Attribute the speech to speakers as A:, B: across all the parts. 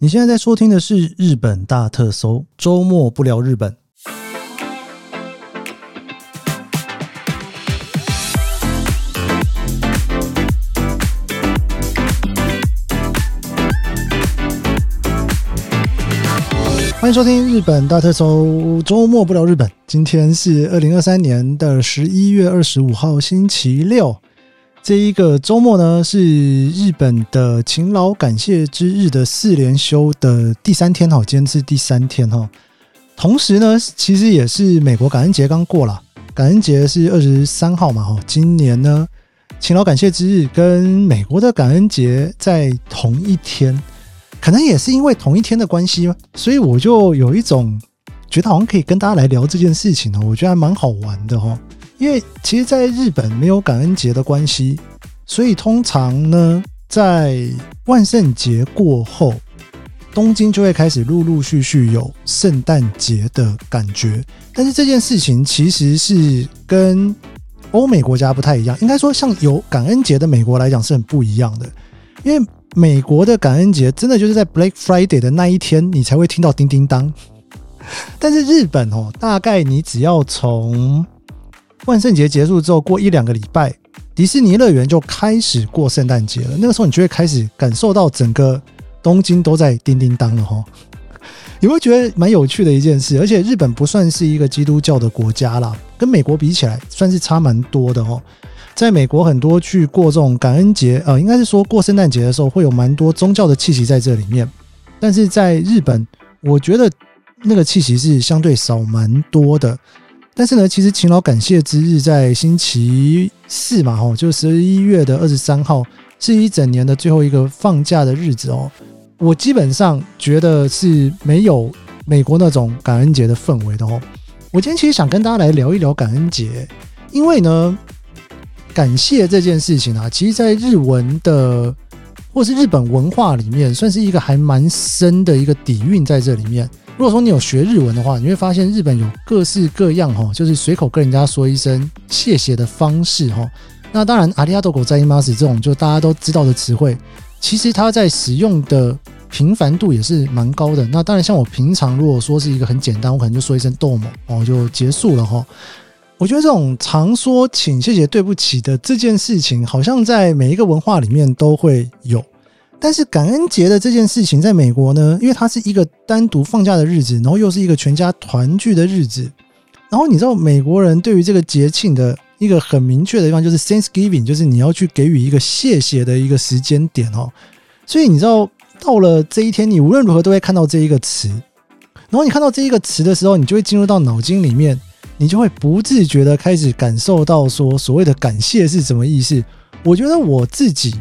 A: 你现在在收听的是日本大特搜，周末不聊日本。欢迎收听日本大特搜，周末不聊日本。今天是二零二三年的十一月二十五号，星期六。这一个周末呢，是日本的勤劳感谢之日的四连休的第三天哈，今天是第三天哈。同时呢，其实也是美国感恩节刚过了，感恩节是二十三号嘛哈。今年呢，勤劳感谢之日跟美国的感恩节在同一天，可能也是因为同一天的关系，所以我就有一种觉得好像可以跟大家来聊这件事情哦，我觉得还蛮好玩的哈。因为其实，在日本没有感恩节的关系，所以通常呢，在万圣节过后，东京就会开始陆陆续续有圣诞节的感觉。但是这件事情其实是跟欧美国家不太一样，应该说，像有感恩节的美国来讲是很不一样的。因为美国的感恩节真的就是在 Black Friday 的那一天，你才会听到叮叮当。但是日本哦，大概你只要从万圣节结束之后，过一两个礼拜，迪士尼乐园就开始过圣诞节了。那个时候，你就会开始感受到整个东京都在叮叮当了哈。你会觉得蛮有趣的一件事，而且日本不算是一个基督教的国家啦，跟美国比起来，算是差蛮多的哦。在美国，很多去过这种感恩节，呃，应该是说过圣诞节的时候，会有蛮多宗教的气息在这里面。但是在日本，我觉得那个气息是相对少蛮多的。但是呢，其实勤劳感谢之日在星期四嘛，吼，就十一月的二十三号，是一整年的最后一个放假的日子哦。我基本上觉得是没有美国那种感恩节的氛围的哦。我今天其实想跟大家来聊一聊感恩节，因为呢，感谢这件事情啊，其实在日文的或是日本文化里面，算是一个还蛮深的一个底蕴在这里面。如果说你有学日文的话，你会发现日本有各式各样哈，就是随口跟人家说一声谢谢的方式哈。那当然，ありがとうございます这种就大家都知道的词汇，其实它在使用的频繁度也是蛮高的。那当然，像我平常如果说是一个很简单，我可能就说一声どうも哦，就结束了哈。我觉得这种常说请、谢谢、对不起的这件事情，好像在每一个文化里面都会有。 但是感恩节的这件事情，在美国呢，因为它是一个单独放假的日子，然后又是一个全家团聚的日子，然后你知道美国人对于这个节庆的一个很明确的地方，就是 Thanksgiving，就是你要去给予一个谢谢的一个时间点哦。所以你知道到了这一天，你无论如何都会看到这一个词，然后你看到这一个词的时候，你就会进入到脑筋里面，你就会不自觉的开始感受到说所谓的感谢是什么意思。我觉得我自己。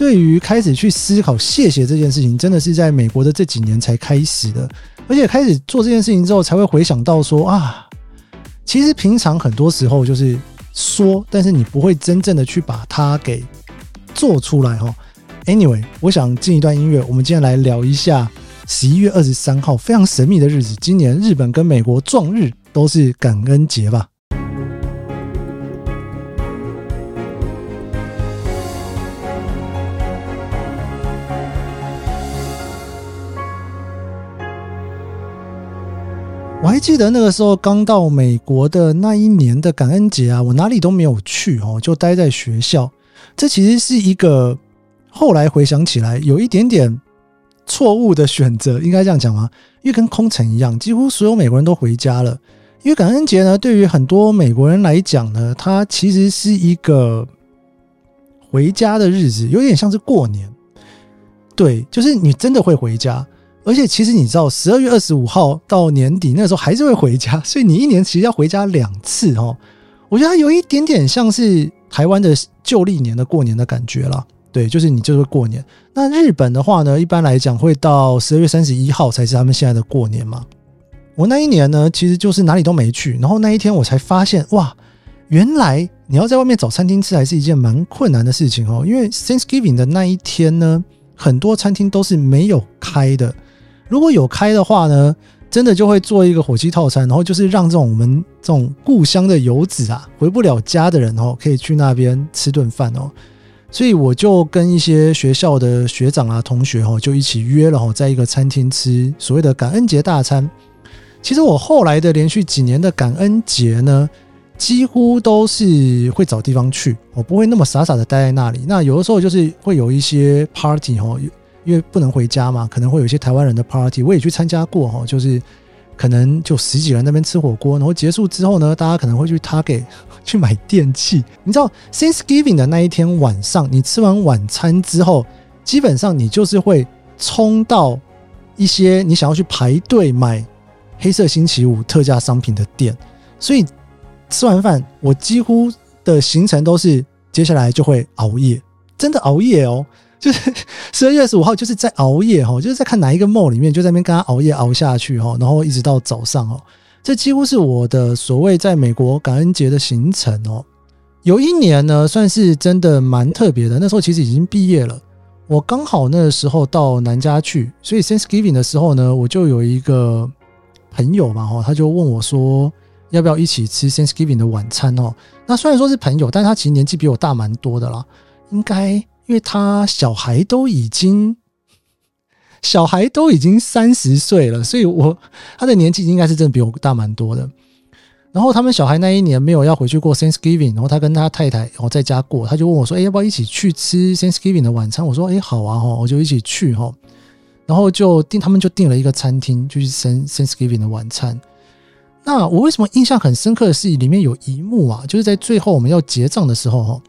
A: 对于开始去思考谢谢这件事情，真的是在美国的这几年才开始的，而且开始做这件事情之后，才会回想到说啊，其实平常很多时候就是说，但是你不会真正的去把它给做出来哈。Anyway，我想进一段音乐，我们今天来聊一下十一月二十三号非常神秘的日子，今年日本跟美国撞日都是感恩节吧。记得那个时候刚到美国的那一年的感恩节啊，我哪里都没有去哦，就待在学校。这其实是一个后来回想起来有一点点错误的选择，应该这样讲吗？因为跟空城一样，几乎所有美国人都回家了。因为感恩节呢，对于很多美国人来讲呢，它其实是一个回家的日子，有点像是过年。对，就是你真的会回家。而且其实你知道，十二月二十五号到年底那个时候还是会回家，所以你一年其实要回家两次哦。我觉得它有一点点像是台湾的旧历年的过年的感觉啦。对，就是你就是过年。那日本的话呢，一般来讲会到十二月三十一号才是他们现在的过年嘛。我那一年呢，其实就是哪里都没去，然后那一天我才发现，哇，原来你要在外面找餐厅吃还是一件蛮困难的事情哦。因为 Thanksgiving 的那一天呢，很多餐厅都是没有开的。如果有开的话呢，真的就会做一个火鸡套餐，然后就是让这种我们这种故乡的游子啊，回不了家的人哦，可以去那边吃顿饭哦。所以我就跟一些学校的学长啊、同学哦，就一起约了哦，在一个餐厅吃所谓的感恩节大餐。其实我后来的连续几年的感恩节呢，几乎都是会找地方去，我不会那么傻傻的待在那里。那有的时候就是会有一些 party 哦，因为不能回家嘛，可能会有一些台湾人的 party，我也去参加过哈，就是。可能就十几人那边吃火锅，然后结束之后呢，大家可能会去 Target 去买电器。你知道 Thanksgiving 的那一天晚上，你吃完晚餐之后，基本上你就是会冲到一些你想要去排队买黑色星期五特价商品的店。所以吃完饭，我几乎的行程都是接下来就会熬夜，真的熬夜哦。就是 十二月二十五号，就是在熬夜哈，就是在看哪一个梦里面，就在那边跟他熬夜熬下去哈，然后一直到早上哦。这几乎是我的所谓在美国感恩节的行程哦。有一年呢，算是真的蛮特别的，那时候其实已经毕业了，我刚好那个时候到南加去，所以 Thanksgiving 的时候呢，我就有一个朋友嘛哈，他就问我说要不要一起吃 Thanksgiving 的晚餐哦。那虽然说是朋友，但是他其实年纪比我大蛮多的啦，应该。因为他小孩都已经小孩都已经三十岁了，所以我他的年纪应该是真的比我大蛮多的。然后他们小孩那一年没有要回去过 Thanksgiving，然后他跟他太太然后在家过，他就问我说：“哎，要不要一起去吃 Thanksgiving 的晚餐？”我说：“哎，好啊，哈，我就一起去哈。”然后就订，他们就订了一个餐厅，就是 Thanksgiving 的晚餐。那我为什么印象很深刻的是里面有一幕啊，就是在最后我们要结账的时候哈。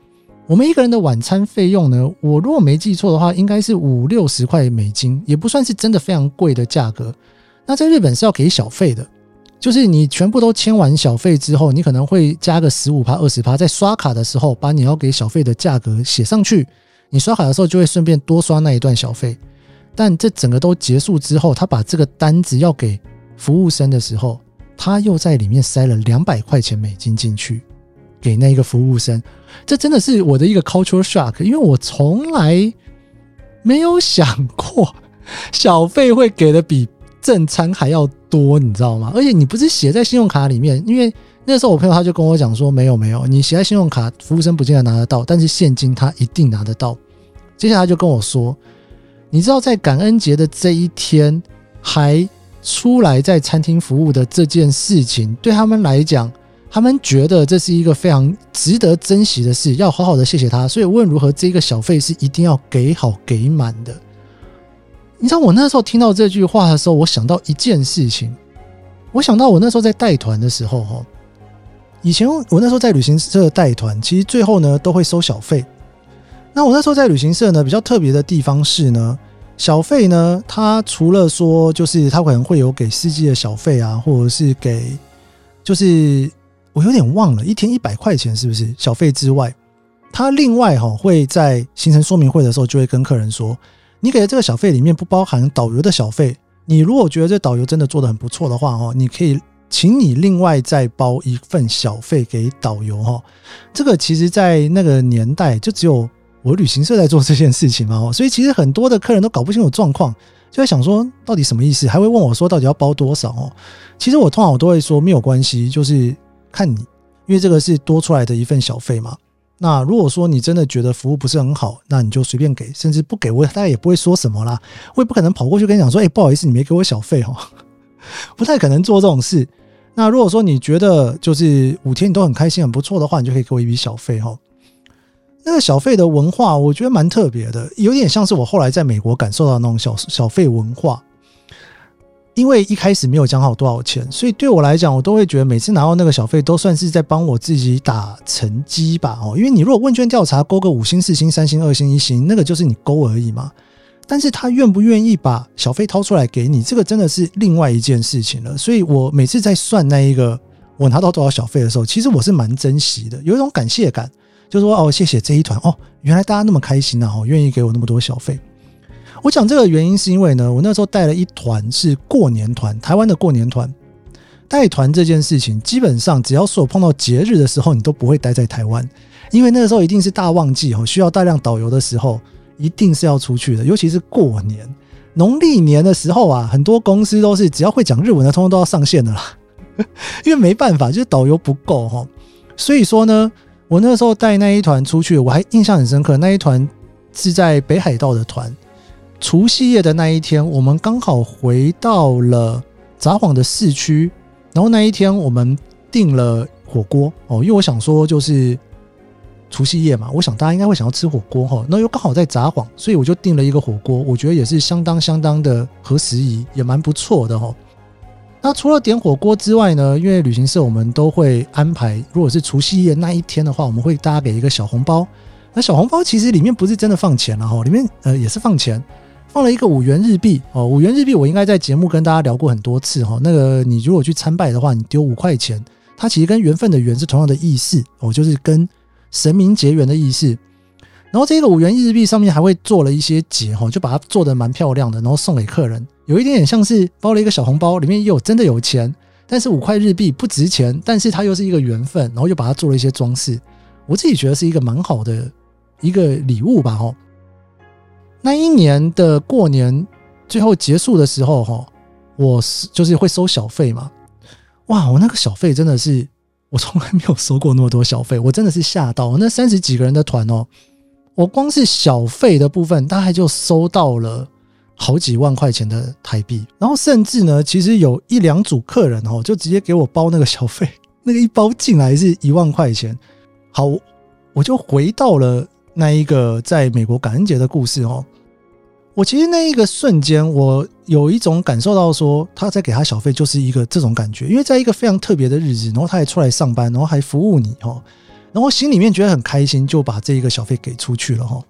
A: 我们一个人的晚餐费用呢，我如果没记错的话，应该是五六十块美金，也不算是真的非常贵的价格。那在日本是要给小费的，就是你全部都签完小费之后，你可能会加个十五趴、二十趴，在刷卡的时候把你要给小费的价格写上去。你刷卡的时候就会顺便多刷那一段小费。但这整个都结束之后，他把这个单子要给服务生的时候，他又在里面塞了两百块钱美金进去。给那个服务生，这真的是我的一个 cultural shock，因为我从来没有想过 小费会给的比正餐还要多，你知道吗？而且你不是写在信用卡里面，因为那时候我朋友他就跟我讲说，没有没有，你写在信用卡，服务生不见得拿得到，但是现金他一定拿得到。接下来他就跟我说，你知道在感恩节的这一天还出来在餐厅服务的这件事情，对他们来讲。他们觉得这是一个非常值得珍惜的事，要好好的谢谢他。所以无论如何，这个小费是一定要给好给满的。你知道我那时候听到这句话的时候，我想到一件事情，我想到我那时候在带团的时候，哈，以前我那时候在旅行社带团，其实最后呢都会收小费。那我那时候在旅行社呢，比较特别的地方是呢，小费呢，它除了说就是它可能会有给司机的小费啊，或者是给就是。我有点忘了，一天一百块钱是不是小费之外，他另外哈会在行程说明会的时候就会跟客人说，你给的这个小费里面不包含导游的小费。你如果觉得这导游真的做得很不错的话哈，你可以请你另外再包一份小费给导游哈。这个其实在那个年代就只有我旅行社在做这件事情嘛，所以其实很多的客人都搞不清楚状况，就在想说到底什么意思，还会问我说到底要包多少哦。其实我通常我都会说没有关系，就是。看你，因为这个是多出来的一份小费嘛。那如果说你真的觉得服务不是很好，那你就随便给，甚至不给我，大家也不会说什么啦。我也不可能跑过去跟你讲说，哎，不好意思，你没给我小费哦，不太可能做这种事。那如果说你觉得就是五天你都很开心、很不错的话，你就可以给我一笔小费哈。那个小费的文化，我觉得蛮特别的，有点像是我后来在美国感受到的那种小小费文化。因为一开始没有讲好多少钱，所以对我来讲，我都会觉得每次拿到那个小费都算是在帮我自己打成绩吧。哦，因为你如果问卷调查勾个五星、四星、三星、二星、一星，那个就是你勾而已嘛。但是他愿不愿意把小费掏出来给你，这个真的是另外一件事情了。所以我每次在算那一个我拿到多少小费的时候，其实我是蛮珍惜的，有一种感谢感，就是说哦，谢谢这一团哦，原来大家那么开心啊，哦，愿意给我那么多小费。我讲这个原因是因为呢，我那时候带了一团是过年团，台湾的过年团。带团这件事情，基本上只要是我碰到节日的时候，你都不会待在台湾，因为那个时候一定是大旺季哦，需要大量导游的时候，一定是要出去的。尤其是过年、农历年的时候啊，很多公司都是只要会讲日文的，通通都要上线的啦，因为没办法，就是导游不够哈。所以说呢。我那时候带那一团出去，我还印象很深刻。那一团是在北海道的团，除夕夜的那一天，我们刚好回到了札幌的市区。然后那一天我们订了火锅哦，因为我想说就是除夕夜嘛，我想大家应该会想要吃火锅哈。那又刚好在札幌，所以我就订了一个火锅，我觉得也是相当相当的合时宜，也蛮不错的哈。那除了点火锅之外呢，因为旅行社我们都会安排，如果是除夕夜那一天的话，我们会大家给一个小红包。那小红包其实里面不是真的放钱了哈，里面呃也是放钱，放了一个五元日币哦。五元日币我应该在节目跟大家聊过很多次哈。那个你如果去参拜的话，你丢五块钱，它其实跟缘分的缘是同样的意思哦，就是跟神明结缘的意思。然后这个五元日币上面还会做了一些结哈，就把它做得蛮漂亮的，然后送给客人。有一点点像是包了一个小红包，里面也有真的有钱，但是五块日币不值钱，但是它又是一个缘分，然后又把它做了一些装饰。我自己觉得是一个蛮好的一个礼物吧，哈。那一年的过年最后结束的时候，哈，我是就是会收小费嘛。哇，我那个小费真的是我从来没有收过那么多小费，我真的是吓到。那三十几个人的团哦，我光是小费的部分大概就收到了。好几万块钱的台币，然后甚至呢，其实有一两组客人哦，就直接给我包那个小费，那个一包进来是一万块钱。好，我就回到了那一个在美国感恩节的故事哦。我其实那一个瞬间，我有一种感受到说，他在给他小费就是一个这种感觉，因为在一个非常特别的日子，然后他还出来上班，然后还服务你哦，然后心里面觉得很开心，就把这一个小费给出去了哈。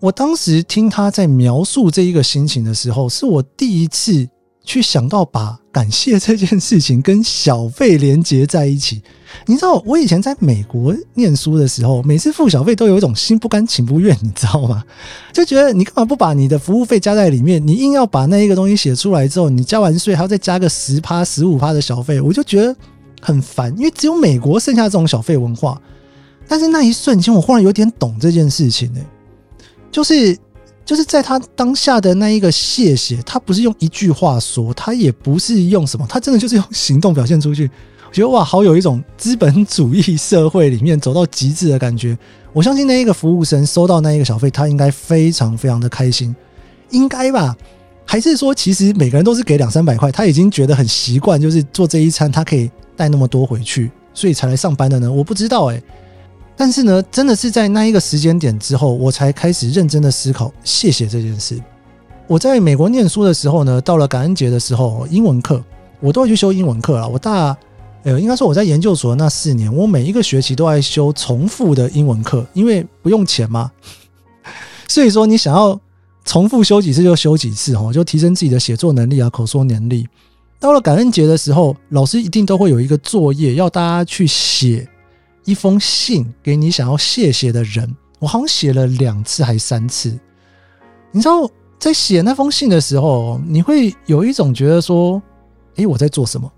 A: 我当时听他在描述这一个心情的时候，是我第一次去想到把感谢这件事情跟小费连接在一起。你知道，我以前在美国念书的时候，每次付小费都有一种心不甘情不愿，你知道吗？就觉得你干嘛不把你的服务费加在里面？你硬要把那一个东西写出来之后，你交完税还要再加个十趴、十五趴的小费，我就觉得很烦。因为只有美国剩下这种小费文化。但是那一瞬间，我忽然有点懂这件事情呢、就是，就是在他当下的那一个谢谢，他不是用一句话说，他也不是用什么，他真的就是用行动表现出去。我觉得哇，好有一种资本主义社会里面走到极致的感觉。我相信那一个服务生收到那一个小费，他应该非常非常的开心，应该吧？还是说，其实每个人都是给两三百块，他已经觉得很习惯，就是做这一餐，他可以带那么多回去，所以才来上班的呢？我不知道哎、欸。但是呢，真的是在那一个时间点之后，我才开始认真的思考谢谢这件事。我在美国念书的时候呢，到了感恩节的时候，英文课我都会去修英文课了。我大呃，应该说我在研究所那四年，我每一个学期都爱修重复的英文课，因为不用钱嘛。所以说，你想要重复修几次就修几次哈，就提升自己的写作能力啊、口说能力。到了感恩节的时候，老师一定都会有一个作业要大家去写。一封信给你想要谢谢的人，我好像写了两次还三次。你知道，在写那封信的时候，你会有一种觉得说：“诶，我在做什么？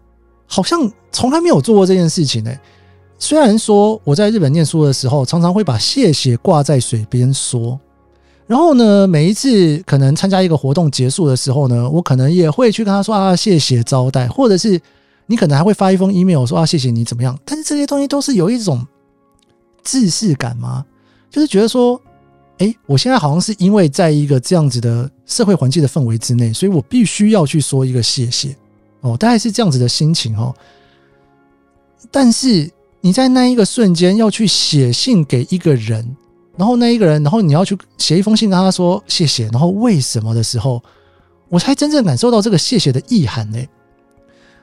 A: 好像从来没有做过这件事情呢。”虽然说我在日本念书的时候，常常会把谢谢挂在嘴边说，然后呢，每一次可能参加一个活动结束的时候呢，我可能也会去跟他说：“啊，谢谢招待。”或者是。你可能还会发一封 email 说啊，谢谢你怎么样？但是这些东西都是有一种自视感吗？就是觉得说，诶，我现在好像是因为在一个这样子的社会环境的氛围之内，所以我必须要去说一个谢谢哦，大概是这样子的心情哦。但是你在那一个瞬间要去写信给一个人，然后那一个人，然后你要去写一封信跟他说谢谢，然后为什么的时候，我才真正感受到这个谢谢的意涵呢。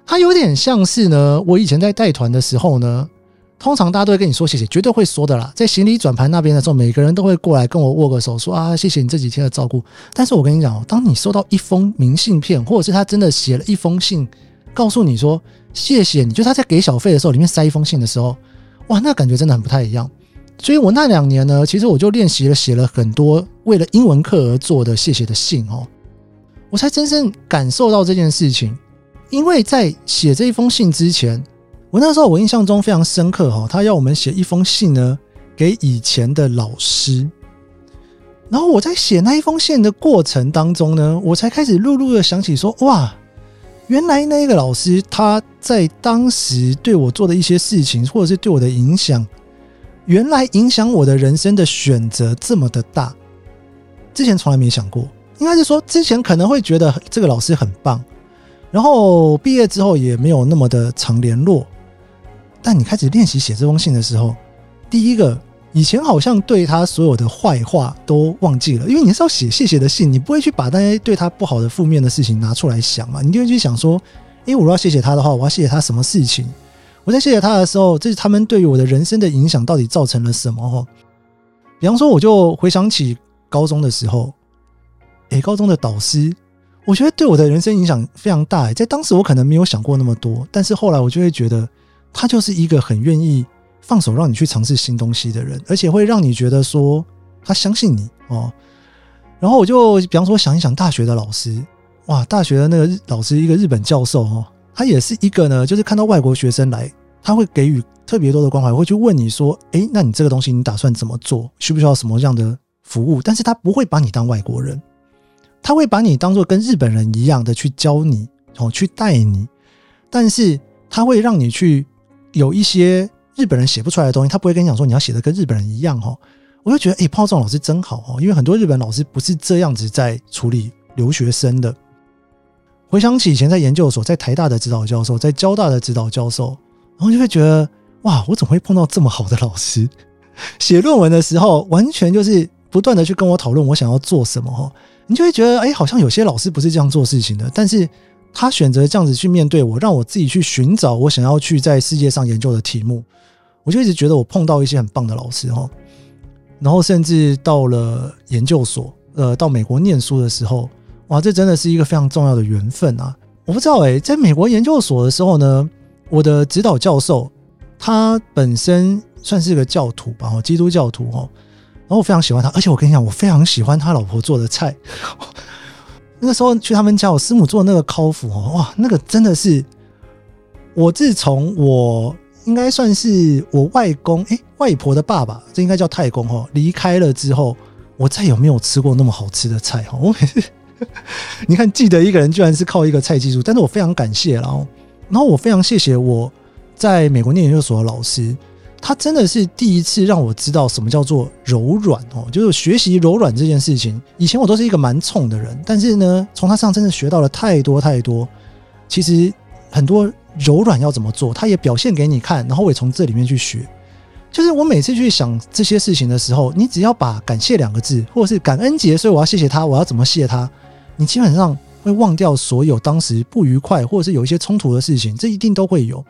A: 它有点像是呢，我以前在带团的时候呢，通常大家都会跟你说谢谢，绝对会说的啦。在行李转盘那边的时候，每个人都会过来跟我握个手，说啊，谢谢你这几天的照顾。但是我跟你讲哦，当你收到一封明信片，或者是他真的写了一封信，告诉你说谢谢你，就他在给小费的时候，里面塞一封信的时候，哇，那感觉真的很不太一样。所以我那两年呢，其实我就练习了写了很多为了英文课而做的谢谢的信哦，我才真正感受到这件事情。因为在写这一封信之前，我那时候我印象中非常深刻哈，他要我们写一封信呢给以前的老师。然后我在写那一封信的过程当中呢，我才开始陆陆的想起说，哇，原来那个老师他在当时对我做的一些事情，或者是对我的影响，原来影响我的人生的选择这么的大，之前从来没想过。应该是说，之前可能会觉得这个老师很棒，然后毕业之后也没有那么的常联络。但你开始练习写这封信的时候，第一个，以前好像对他所有的坏话都忘记了，因为你是要写谢谢的信，你不会去把那些对他不好的负面的事情拿出来想嘛，你就会去想说，因为，我要谢谢他的话，我要谢谢他什么事情？我在谢谢他的时候，这是他们对于我的人生的影响到底造成了什么？哈，比方说，我就回想起高中的时候，诶，高中的导师，我觉得对我的人生影响非常大。在当时我可能没有想过那么多，但是后来我就会觉得。他就是一个很愿意放手让你去尝试新东西的人，而且会让你觉得说他相信你哦。然后我就比方说想一想大学的老师，哇，大学的那个老师一个日本教授哦，他也是一个呢，就是看到外国学生来，他会给予特别多的关怀，会去问你说，诶，那你这个东西你打算怎么做？需不需要什么样的服务？但是他不会把你当外国人，他会把你当做跟日本人一样的去教你哦，去带你，但是他会让你去。有一些日本人写不出来的东西，他不会跟你讲说你要写的跟日本人一样哦。我就觉得，哎，碰到这种老师真好哦，因为很多日本老师不是这样子在处理留学生的。回想起以前在研究所，在台大的指导教授，在交大的指导教授，然后就会觉得，哇，我怎么会碰到这么好的老师？写论文的时候，完全就是不断的去跟我讨论我想要做什么哈。你就会觉得，哎，好像有些老师不是这样做事情的，但是。他选择这样子去面对我，让我自己去寻找我想要去在世界上研究的题目。我就一直觉得我碰到一些很棒的老师哈，然后甚至到了研究所，呃，到美国念书的时候，哇，这真的是一个非常重要的缘分啊！我不知道诶，在美国研究所的时候呢，我的指导教授他本身算是个教徒吧，基督教徒哦，然后我非常喜欢他，而且我跟你讲，我非常喜欢他老婆做的菜。那个时候去他们家，我师母做的那个烤麸哦，哇，那个真的是我自从我应该算是我外公哎、外婆的爸爸，这应该叫太公哦，离开了之后，我再也没有吃过那么好吃的菜哈。我每次 你看记得一个人居然是靠一个菜技术，但是我非常感谢，然后然后我非常谢谢我在美国念研究所的老师。他真的是第一次让我知道什么叫做柔软哦，就是学习柔软这件事情。以前我都是一个蛮冲的人，但是呢，从他身上真的学到了太多太多。其实很多柔软要怎么做，他也表现给你看，然后我也从这里面去学。就是我每次去想这些事情的时候，你只要把感谢两个字，或者是感恩节，所以我要谢谢他，我要怎么谢他，你基本上会忘掉所有当时不愉快或者是有一些冲突的事情，这一定都会有。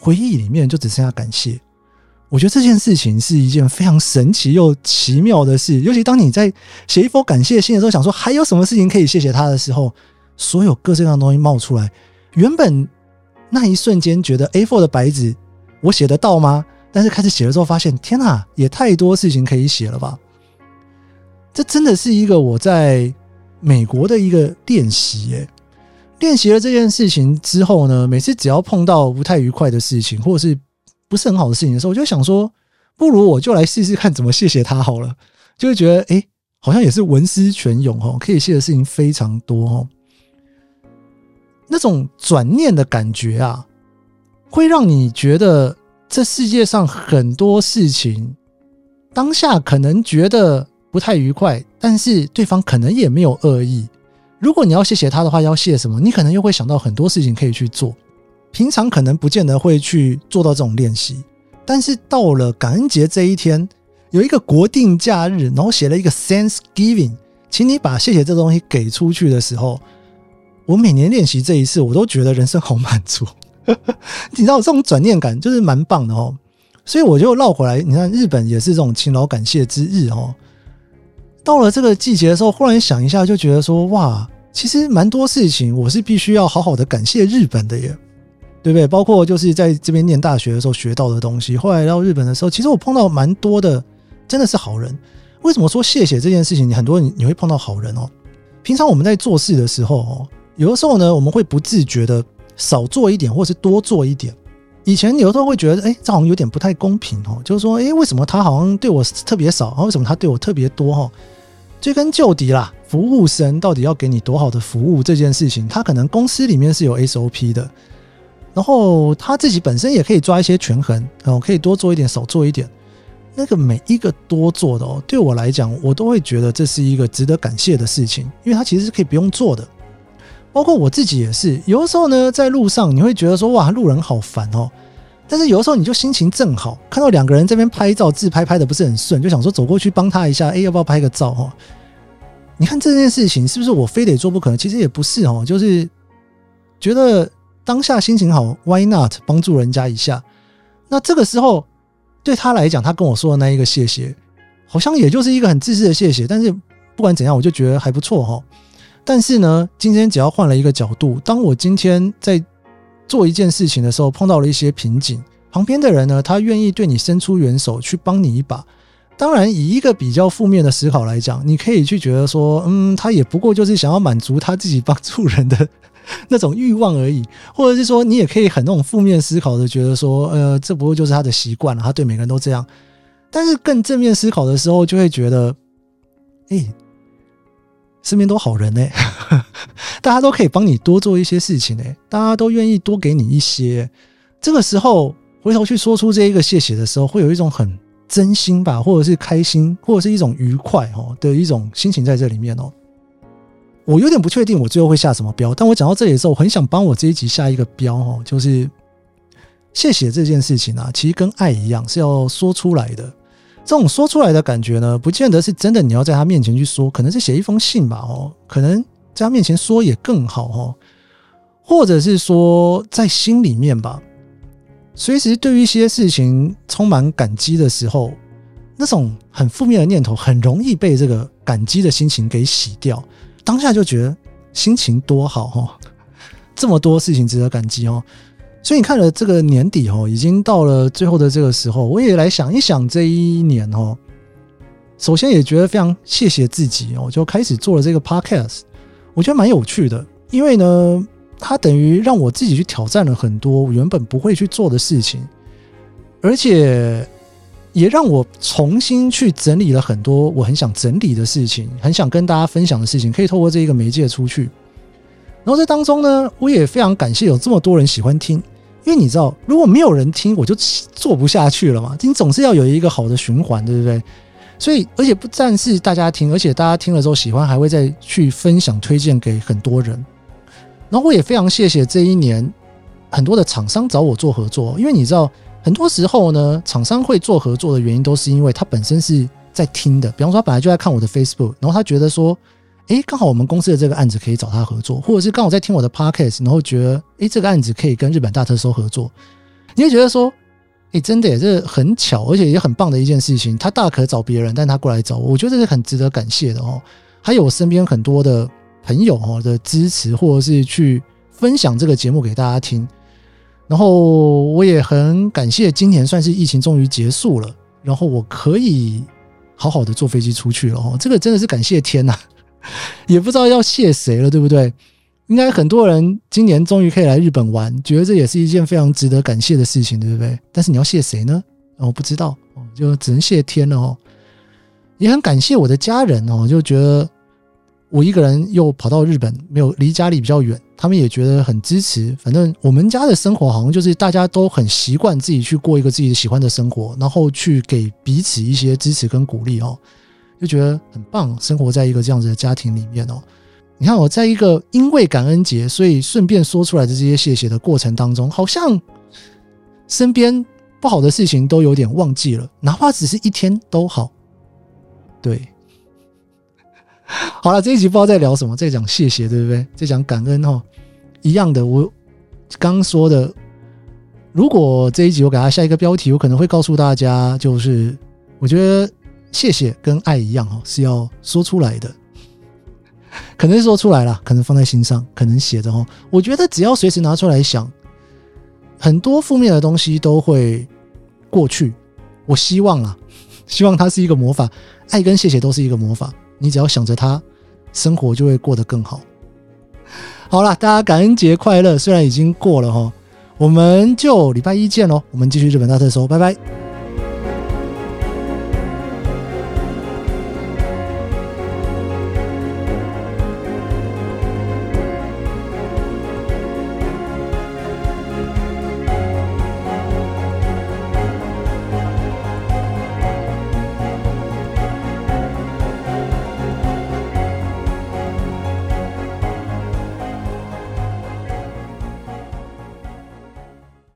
A: 回忆里面就只剩下感谢。我觉得这件事情是一件非常神奇又奇妙的事，尤其当你在写一封感谢信的时候，想说还有什么事情可以谢谢他的时候，所有各式各样的东西冒出来。原本那一瞬间觉得 A4 的白纸我写得到吗？但是开始写了之后，发现天哪，也太多事情可以写了吧！这真的是一个我在美国的一个练习耶。练习了这件事情之后呢，每次只要碰到不太愉快的事情，或者是不是很好的事情的时候，我就想说，不如我就来试试看怎么谢谢他好了。就会觉得，哎，好像也是文思泉涌哦，可以谢的事情非常多哦。那种转念的感觉啊，会让你觉得这世界上很多事情，当下可能觉得不太愉快，但是对方可能也没有恶意。如果你要谢谢他的话，要谢什么？你可能又会想到很多事情可以去做。平常可能不见得会去做到这种练习，但是到了感恩节这一天，有一个国定假日，然后写了一个 Thanksgiving，请你把谢谢这东西给出去的时候，我每年练习这一次，我都觉得人生好满足。你知道这种转念感就是蛮棒的哦，所以我就绕回来，你看日本也是这种勤劳感谢之日哦。到了这个季节的时候，忽然想一下，就觉得说哇，其实蛮多事情我是必须要好好的感谢日本的耶。对不对？包括就是在这边念大学的时候学到的东西，后来到日本的时候，其实我碰到蛮多的，真的是好人。为什么说谢谢这件事情？你很多人你会碰到好人哦。平常我们在做事的时候哦，有的时候呢，我们会不自觉的少做一点，或是多做一点。以前有的时候会觉得，哎，这好像有点不太公平哦。就是说，哎，为什么他好像对我特别少啊，为什么他对我特别多？哈，追根究底啦，服务生到底要给你多好的服务这件事情，他可能公司里面是有 SOP 的。然后他自己本身也可以抓一些权衡，哦，可以多做一点，少做一点。那个每一个多做的哦，对我来讲，我都会觉得这是一个值得感谢的事情，因为它其实是可以不用做的。包括我自己也是，有的时候呢，在路上你会觉得说，哇，路人好烦哦。但是有的时候你就心情正好，看到两个人这边拍照自拍拍的不是很顺，就想说走过去帮他一下，哎，要不要拍个照哦？你看这件事情是不是我非得做不可？其实也不是哦，就是觉得当下心情好，Why not 帮助人家一下？那这个时候对他来讲，他跟我说的那一个谢谢，好像也就是一个很自私的谢谢。但是不管怎样，我就觉得还不错哈。但是呢，今天只要换了一个角度，当我今天在做一件事情的时候，碰到了一些瓶颈，旁边的人呢，他愿意对你伸出援手去帮你一把。当然，以一个比较负面的思考来讲，你可以去觉得说，嗯，他也不过就是想要满足他自己帮助人的 那种欲望而已，或者是说，你也可以很那种负面思考的觉得说，呃，这不过就是他的习惯了，他对每个人都这样。但是更正面思考的时候，就会觉得，哎，身边都好人呢，大家都可以帮你多做一些事情呢，大家都愿意多给你一些。这个时候回头去说出这一个谢谢的时候，会有一种很。真心吧，或者是开心，或者是一种愉快哦的一种心情在这里面哦。我有点不确定我最后会下什么标，但我讲到这里的时候，我很想帮我这一集下一个标哦，就是谢谢这件事情啊，其实跟爱一样是要说出来的。这种说出来的感觉呢，不见得是真的你要在他面前去说，可能是写一封信吧哦，可能在他面前说也更好哦，或者是说在心里面吧。随时对于一些事情充满感激的时候，那种很负面的念头很容易被这个感激的心情给洗掉。当下就觉得心情多好哦，这么多事情值得感激哦。所以你看了这个年底哦，已经到了最后的这个时候，我也来想一想这一年哦。首先也觉得非常谢谢自己哦，就开始做了这个 podcast，我觉得蛮有趣的，因为呢。它等于让我自己去挑战了很多我原本不会去做的事情，而且也让我重新去整理了很多我很想整理的事情，很想跟大家分享的事情，可以透过这一个媒介出去。然后在当中呢，我也非常感谢有这么多人喜欢听，因为你知道，如果没有人听，我就做不下去了嘛。你总是要有一个好的循环，对不对？所以，而且不但是大家听，而且大家听了之后喜欢，还会再去分享、推荐给很多人。然后我也非常谢谢这一年很多的厂商找我做合作，因为你知道，很多时候呢，厂商会做合作的原因都是因为他本身是在听的，比方说他本来就在看我的 Facebook，然后他觉得说，诶，刚好我们公司的这个案子可以找他合作，或者是刚好在听我的 Podcast，然后觉得，诶，这个案子可以跟日本大特搜合作，你会觉得说，诶，真的耶，这很巧，而且也很棒的一件事情，他大可找别人，但他过来找我，我觉得这是很值得感谢的哦。还有我身边很多的。朋友哈的支持，或者是去分享这个节目给大家听，然后我也很感谢今年算是疫情终于结束了，然后我可以好好的坐飞机出去了哦，这个真的是感谢天呐，也不知道要谢谁了，对不对？应该很多人今年终于可以来日本玩，觉得这也是一件非常值得感谢的事情，对不对？但是你要谢谁呢？我不知道，就只能谢天了哦。也很感谢我的家人哦，就觉得。我一个人又跑到日本，没有离家里比较远，他们也觉得很支持。反正我们家的生活好像就是大家都很习惯自己去过一个自己喜欢的生活，然后去给彼此一些支持跟鼓励哦，就觉得很棒。生活在一个这样子的家庭里面哦，你看我在一个因为感恩节，所以顺便说出来的这些谢谢的过程当中，好像身边不好的事情都有点忘记了，哪怕只是一天都好，对。好了，这一集不知道在聊什么，在讲谢谢，对不对？在讲感恩哈，一样的。我刚说的，如果这一集我给他下一个标题，我可能会告诉大家，就是我觉得谢谢跟爱一样哈，是要说出来的。可能是说出来了，可能放在心上，可能写着哈。我觉得只要随时拿出来想，很多负面的东西都会过去。我希望啊，希望它是一个魔法，爱跟谢谢都是一个魔法。你只要想着他，生活就会过得更好。好了，大家感恩节快乐！虽然已经过了哈，我们就礼拜一见喽。我们继续日本大特搜，拜拜。